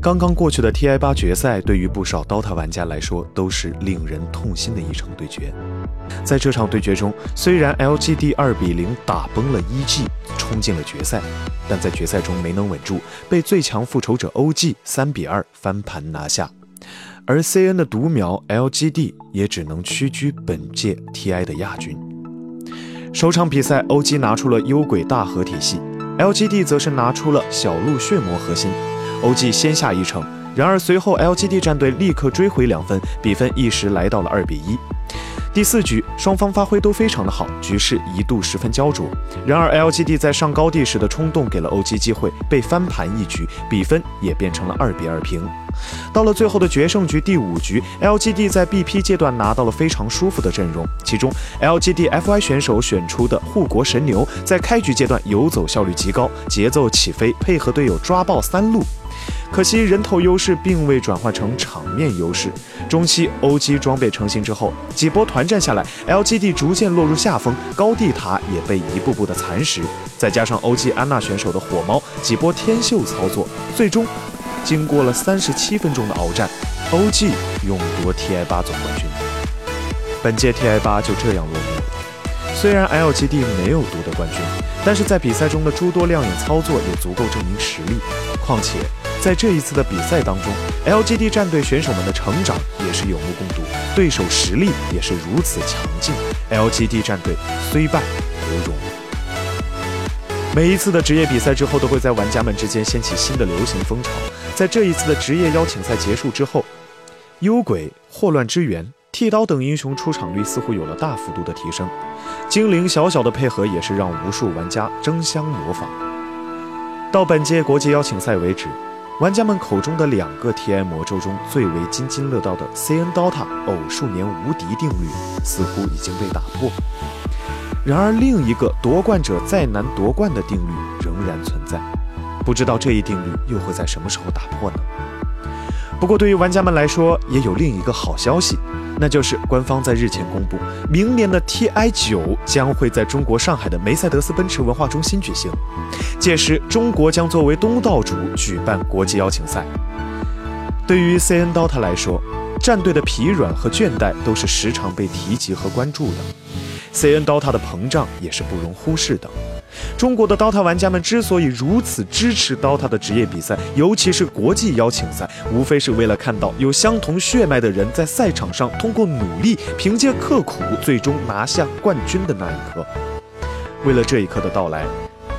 刚刚过去的 TI 八决赛，对于不少 DOTA 玩家来说都是令人痛心的一场对决。在这场对决中，虽然 LGD 二比零打崩了 EG，冲进了决赛，但在决赛中没能稳住，被最强复仇者 OG 三比二翻盘拿下。而 CN 的独苗 LGD 也只能屈居本届 TI 的亚军。首场比赛，OG 拿出了幽鬼大合体系，LGD 则是拿出了小鹿血魔核心。OG 先下一城，然而随后 LGD 战队立刻追回两分，比分一时来到了二比一。第四局，双方发挥都非常的好，局势一度十分焦灼。然而 LGD 在上高地时的冲动给了 OG 机会，被翻盘一局，比分也变成了二比二平。到了最后的决胜局第五局，LGD 在 BP 阶段拿到了非常舒服的阵容，其中 LGD FY 选手选出的护国神牛在开局阶段游走效率极高，节奏起飞，配合队友抓爆三路。可惜人头优势并未转换成场面优势。中期 OG 装备成型之后，几波团战下来，LGD 逐渐落入下风，高地塔也被一步步的蚕食。再加上 OG 安娜选手的火猫几波天秀操作，最终经过了三十七分钟的鏖战，OG 勇夺 TI 八总冠军。本届 TI 八就这样落幕了。虽然 LGD 没有夺得冠军，但是在比赛中的诸多亮眼操作也足够证明实力。况且。在这一次的比赛当中，LGD 战队选手们的成长也是有目共睹，对手实力也是如此强劲。LGD 战队虽败犹荣。每一次的职业比赛之后，都会在玩家们之间掀起新的流行风潮。在这一次的职业邀请赛结束之后，幽鬼、霍乱之源、剃刀等英雄出场率似乎有了大幅度的提升，精灵小小的配合也是让无数玩家争相模仿。到本届国际邀请赛为止。玩家们口中的两个 TI 魔咒中最为津津乐道的 CN DOTA 偶数年无敌定律似乎已经被打破，然而另一个夺冠者再难夺冠的定律仍然存在，不知道这一定律又会在什么时候打破呢？不过对于玩家们来说，也有另一个好消息。那就是官方在日前公布，明年的 TI 九将会在中国上海的梅赛德斯奔驰文化中心举行，届时中国将作为东道主举办国际邀请赛。对于 CN DOTA 来说，战队的疲软和倦怠都是时常被提及和关注的，CN DOTA 的膨胀也是不容忽视的。中国的 DOTA 玩家们之所以如此支持 DOTA 的职业比赛，尤其是国际邀请赛，无非是为了看到有相同血脉的人在赛场上通过努力，凭借刻苦，最终拿下冠军的那一刻。为了这一刻的到来，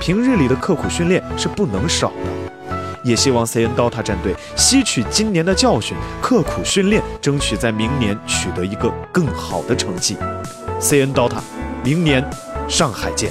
平日里的刻苦训练是不能少的。也希望 CN DOTA 战队吸取今年的教训，刻苦训练，争取在明年取得一个更好的成绩。CN DOTA，明年上海见。